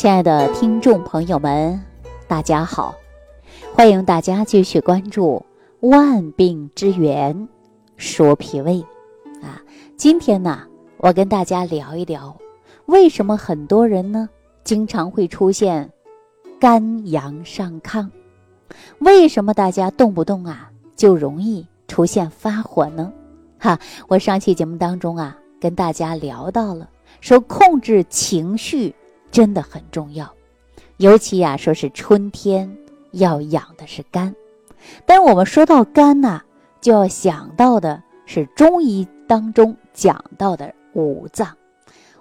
亲爱的听众朋友们，大家好，欢迎大家继续关注《万病之源说脾胃》啊。今天呢，我跟大家聊一聊，为什么很多人呢经常会出现肝阳上亢？为什么大家动不动啊就容易出现发火呢？哈，我上期节目当中啊跟大家聊到了，说控制情绪。真的很重要，尤其呀，说是春天要养的是肝。但我们说到肝呐，就要想到的是中医当中讲到的五脏。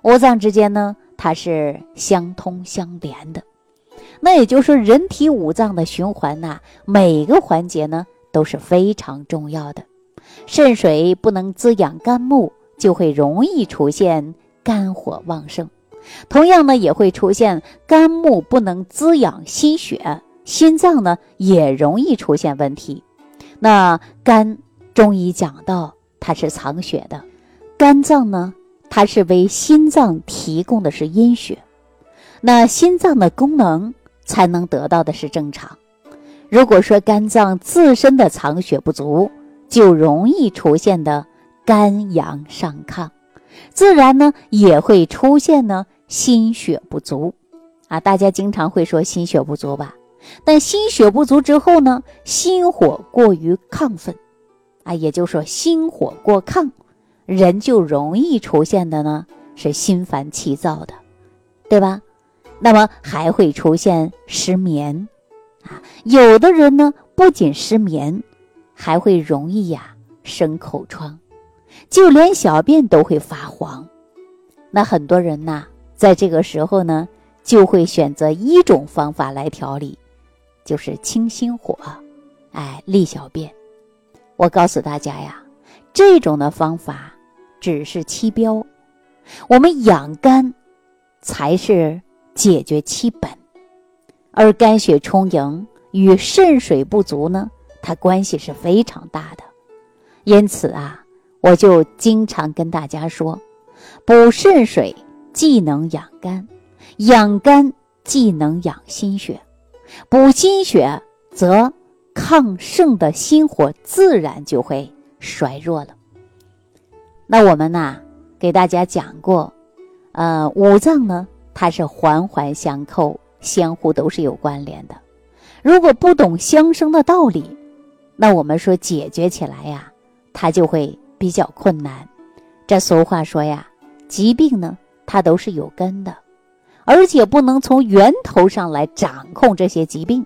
五脏之间呢，它是相通相连的。那也就是说，人体五脏的循环呐，每个环节呢都是非常重要的。肾水不能滋养肝木，就会容易出现肝火旺盛。同样呢，也会出现肝木不能滋养心血，心脏呢也容易出现问题。那肝，中医讲到它是藏血的，肝脏呢，它是为心脏提供的是阴血，那心脏的功能才能得到的是正常。如果说肝脏自身的藏血不足，就容易出现的肝阳上亢，自然呢也会出现呢。心血不足，啊，大家经常会说心血不足吧？但心血不足之后呢，心火过于亢奋，啊，也就是说心火过亢，人就容易出现的呢是心烦气躁的，对吧？那么还会出现失眠，啊，有的人呢不仅失眠，还会容易呀生口疮，就连小便都会发黄，那很多人呐。在这个时候呢，就会选择一种方法来调理，就是清心火，哎，利小便。我告诉大家呀，这种的方法只是七标，我们养肝才是解决其本，而肝血充盈与肾水不足呢，它关系是非常大的。因此啊，我就经常跟大家说，补肾水。既能养肝，养肝既能养心血，补心血则亢盛的心火自然就会衰弱了。那我们呢，给大家讲过，呃，五脏呢，它是环环相扣，相互都是有关联的。如果不懂相生的道理，那我们说解决起来呀，它就会比较困难。这俗话说呀，疾病呢。它都是有根的，而且不能从源头上来掌控这些疾病。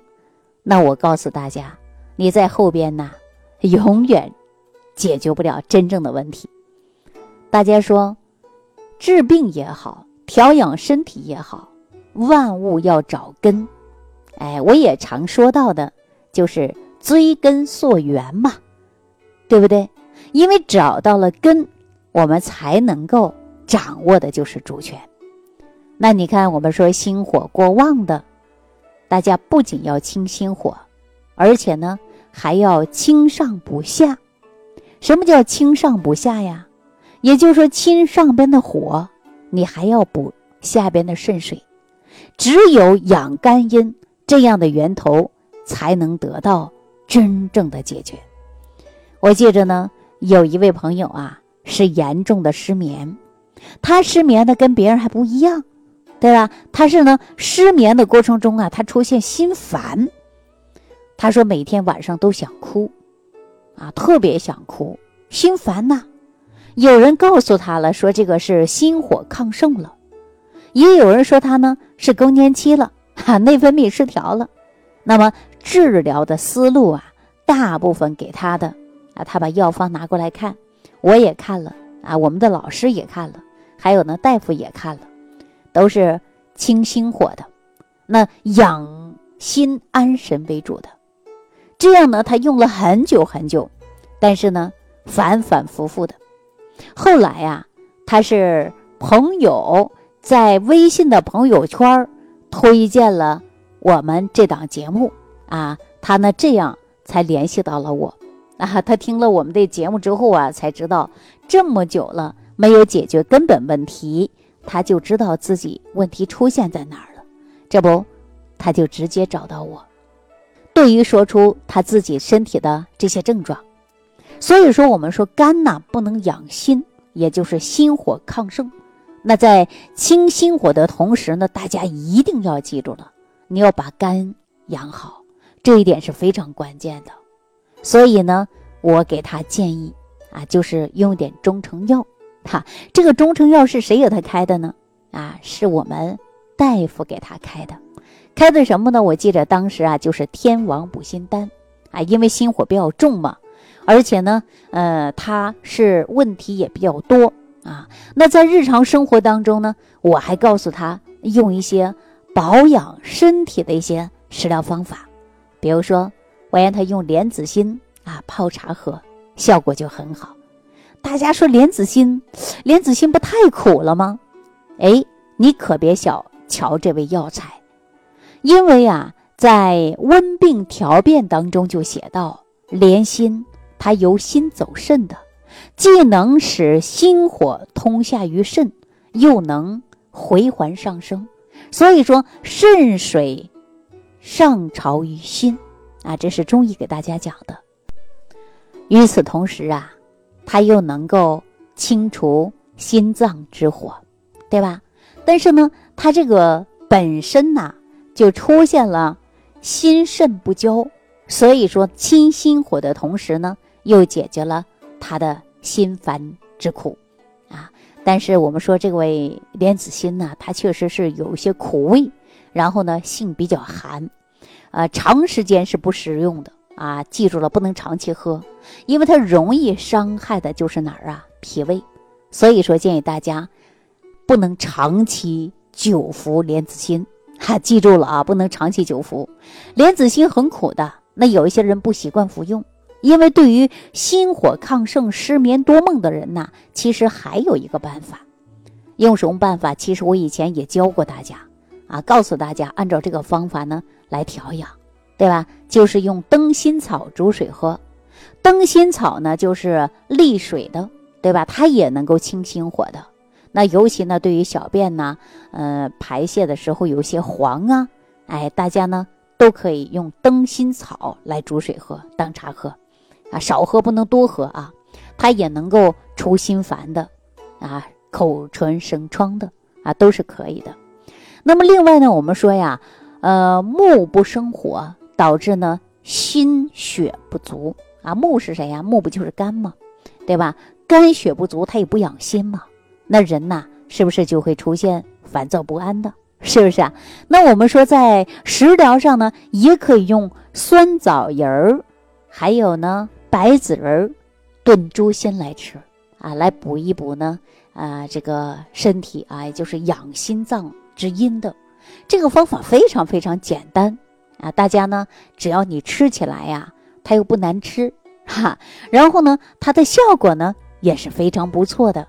那我告诉大家，你在后边呢，永远解决不了真正的问题。大家说，治病也好，调养身体也好，万物要找根。哎，我也常说到的，就是追根溯源嘛，对不对？因为找到了根，我们才能够。掌握的就是主权。那你看，我们说心火过旺的，大家不仅要清心火，而且呢还要清上补下。什么叫清上补下呀？也就是说，清上边的火，你还要补下边的肾水。只有养肝阴这样的源头，才能得到真正的解决。我记着呢，有一位朋友啊，是严重的失眠。他失眠的跟别人还不一样，对吧？他是呢，失眠的过程中啊，他出现心烦。他说每天晚上都想哭，啊，特别想哭，心烦呐。有人告诉他了，说这个是心火亢盛了；也有人说他呢是更年期了，哈，内分泌失调了。那么治疗的思路啊，大部分给他的啊，他把药方拿过来看，我也看了啊，我们的老师也看了。还有呢，大夫也看了，都是清心火的，那养心安神为主的。这样呢，他用了很久很久，但是呢，反反复复的。后来呀，他是朋友在微信的朋友圈推荐了我们这档节目啊，他呢这样才联系到了我 啊。他听了我们的节目之后啊，才知道这么久了。没有解决根本问题，他就知道自己问题出现在哪儿了。这不，他就直接找到我，对于说出他自己身体的这些症状。所以说，我们说肝呐不能养心，也就是心火亢盛。那在清心火的同时呢，大家一定要记住了，你要把肝养好，这一点是非常关键的。所以呢，我给他建议啊，就是用点中成药。哈，这个中成药是谁给他开的呢？啊，是我们大夫给他开的。开的什么呢？我记得当时啊，就是天王补心丹啊，因为心火比较重嘛，而且呢，呃，他是问题也比较多。啊，那在日常生活当中呢，我还告诉他用一些保养身体的一些食疗方法，比如说我让他用莲子心啊泡茶喝，效果就很好。大家说莲子心，莲子心不太苦了吗？哎，你可别小瞧这味药材，因为啊，在《温病调变》当中就写到，莲心它由心走肾的。既能使心火通下于肾，又能回环上升，所以说肾水上潮于心啊，这是中医给大家讲的。与此同时啊，它又能够清除心脏之火，对吧？但是呢，它这个本身呐就出现了心肾不交，所以说清心火的同时呢，又解决了他的。心烦之苦，啊！但是我们说这位莲子心呢，它确实是有一些苦味，然后呢性比较寒，呃，长时间是不食用的啊！记住了，不能长期喝，因为它容易伤害的就是哪儿啊？脾胃。所以说建议大家不能长期久服莲子心，哈，记住了啊，不能长期久服。莲子心很苦的，那有一些人不习惯服用。因为对于心火亢盛、失眠多梦的人呐，其实还有一个办法，用什么办法？其实我以前也教过大家，啊，告诉大家按照这个方法呢来调养，对吧？就是用灯心草煮水喝。灯心草呢就是利水的，对吧？它也能够清心火的。那尤其呢，对于小便呢，呃，排泄的时候有些黄啊，哎，大家呢都可以用灯心草来煮水喝，当茶喝。啊，少喝不能多喝啊，它也能够除心烦的，啊，口唇生疮的啊，都是可以的。那么另外呢，我们说呀，呃，木不生火，导致呢心血不足啊。木是谁呀？木不就是肝吗？对吧？肝血不足，它也不养心嘛。那人呐，是不是就会出现烦躁不安的？是不是啊？那我们说在食疗上呢，也可以用酸枣仁儿，还有呢。白子仁儿炖猪心来吃啊，来补一补呢啊，这个身体啊，就是养心脏之阴的。这个方法非常非常简单啊，大家呢，只要你吃起来呀，它又不难吃哈，然后呢，它的效果呢也是非常不错的。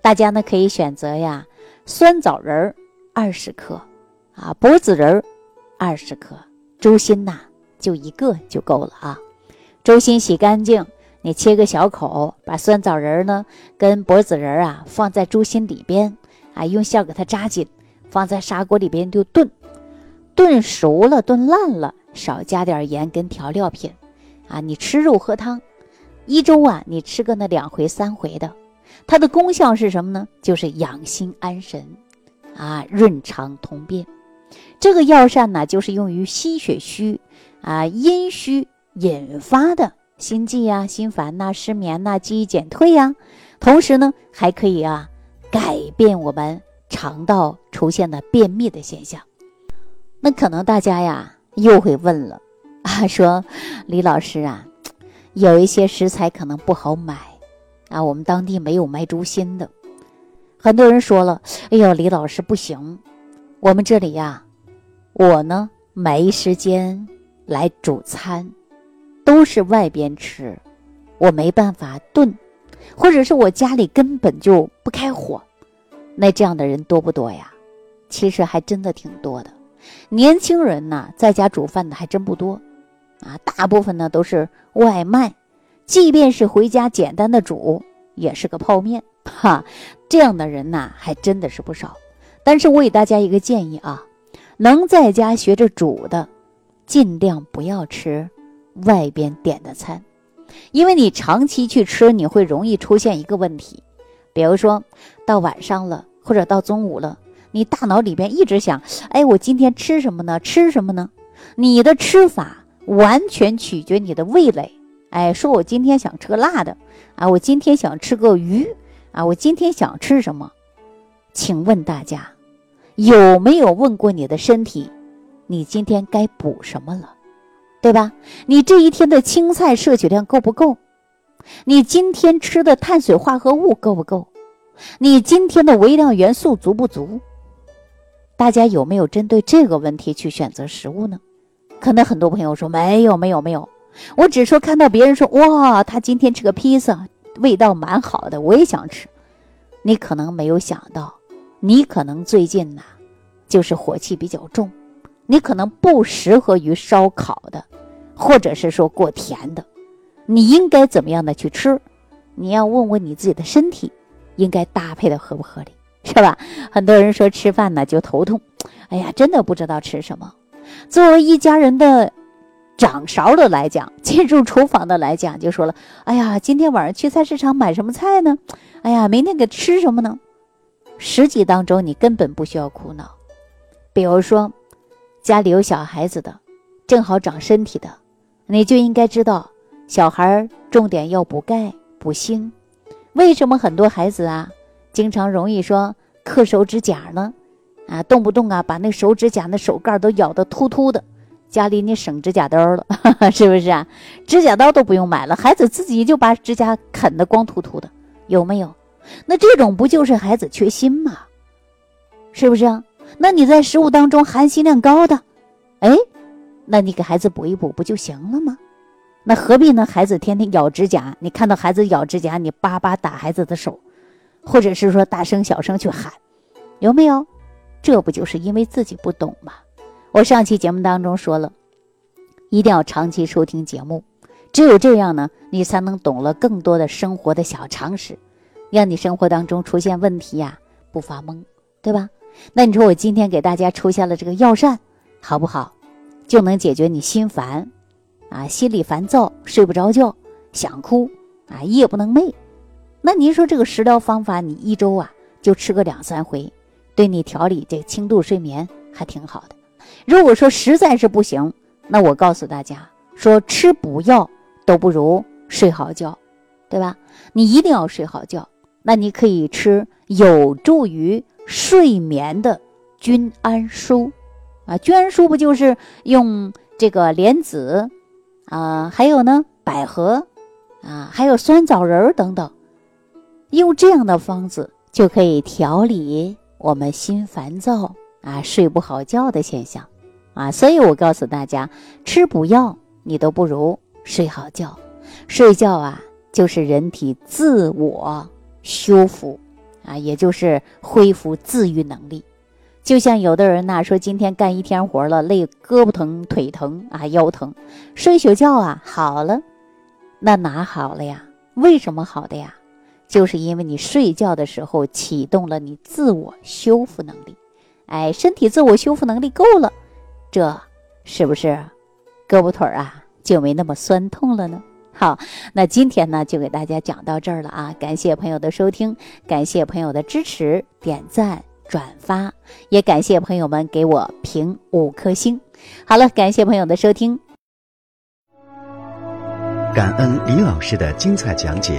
大家呢可以选择呀，酸枣仁儿二十克啊，柏子仁儿二十克，猪心呐就一个就够了啊。猪心洗干净，你切个小口，把酸枣仁呢跟柏子仁啊放在猪心里边，啊，用线给它扎紧，放在砂锅里边就炖，炖熟了，炖烂了，少加点盐跟调料品，啊，你吃肉喝汤，一周啊你吃个那两回三回的，它的功效是什么呢？就是养心安神，啊，润肠通便。这个药膳呢，就是用于心血虚，啊，阴虚。引发的心悸呀、心烦呐、失眠呐、记忆减退呀，同时呢，还可以啊改变我们肠道出现的便秘的现象。那可能大家呀又会问了 啊，说李老师啊，有一些食材可能不好买啊，我们当地没有卖猪心的。很多人说了，哎呦，李老师不行，我们这里呀，我呢没时间来煮餐。都是外边吃，我没办法炖，或者是我家里根本就不开火，那这样的人多不多呀？其实还真的挺多的。年轻人呢，在家煮饭的还真不多，啊，大部分呢都是外卖，即便是回家简单的煮，也是个泡面，哈，这样的人呢还真的是不少。但是我给大家一个建议啊，能在家学着煮的，尽量不要吃外边点的餐，因为你长期去吃，你会容易出现一个问题，比如说到晚上了或者到中午了，你大脑里边一直想，哎，我今天吃什么呢？吃什么呢？你的吃法完全取决你的味蕾。哎，说我今天想吃个辣的，啊，我今天想吃个鱼，啊，我今天想吃什么？请问大家，有没有问过你的身体，你今天该补什么了，对吧？你这一天的青菜摄取量够不够？你今天吃的碳水化合物够不够？你今天的微量元素足不足？大家有没有针对这个问题去选择食物呢？可能很多朋友说没有，没有，没有。我只说看到别人说哇，他今天吃个披萨，味道蛮好的，我也想吃。你可能没有想到，你可能最近呐，就是火气比较重，你可能不适合于烧烤的，或者是说过甜的。你应该怎么样的去吃？你要问问你自己的身体，应该搭配的合不合理，是吧？很多人说吃饭呢就头痛，哎呀，真的不知道吃什么。作为一家人的。掌勺的来讲，进入厨房的来讲，就说了：“哎呀，今天晚上去菜市场买什么菜呢？哎呀，明天给吃什么呢？”实际当中，你根本不需要苦恼。比如说，家里有小孩子的，正好长身体的，你就应该知道，小孩重点要补钙、补锌。为什么很多孩子啊，经常容易说刻手指甲呢？啊，动不动啊，把那手指甲那手盖都咬得突突的。家里你省指甲刀了，是不是啊？指甲刀都不用买了，孩子自己就把指甲啃得光秃秃的，有没有？那这种不就是孩子缺锌吗？是不是啊？那你在食物当中含锌量高的，哎，那你给孩子补一补不就行了吗？那何必呢？孩子天天咬指甲，你看到孩子咬指甲，你叭叭打孩子的手，或者是说大声小声去喊，有没有？这不就是因为自己不懂吗？我上期节目当中说了，一定要长期收听节目，只有这样呢，你才能懂了更多的生活的小常识，让你生活当中出现问题呀不发懵，对吧？那你说我今天给大家出现了这个药膳，好不好？就能解决你心烦啊，心里烦躁，睡不着觉，想哭啊，夜不能寐。那您说这个食疗方法，你一周啊就吃个两三回，对你调理这轻度睡眠还挺好的。如果说实在是不行，那我告诉大家说，吃补药都不如睡好觉，对吧？你一定要睡好觉。那你可以吃有助于睡眠的君安舒，啊，君安舒不就是用这个莲子啊，还有呢百合啊，还有酸枣仁等等，用这样的方子就可以调理我们心烦躁。啊，睡不好觉的现象，啊，所以我告诉大家，吃补药你都不如睡好觉。睡觉啊，就是人体自我修复，啊，也就是恢复自愈能力。就像有的人呐，说今天干一天活了，累，胳膊疼、腿疼啊，腰疼，睡宿觉啊，好了。那哪好了呀？为什么好的呀？就是因为你睡觉的时候启动了你自我修复能力。哎，身体自我修复能力够了，这是不是胳膊腿儿啊就没那么酸痛了呢？好，那今天呢就给大家讲到这儿了啊！感谢朋友的收听，感谢朋友的支持、点赞、转发，也感谢朋友们给我评五颗星。好了，感谢朋友的收听，感恩李老师的精彩讲解。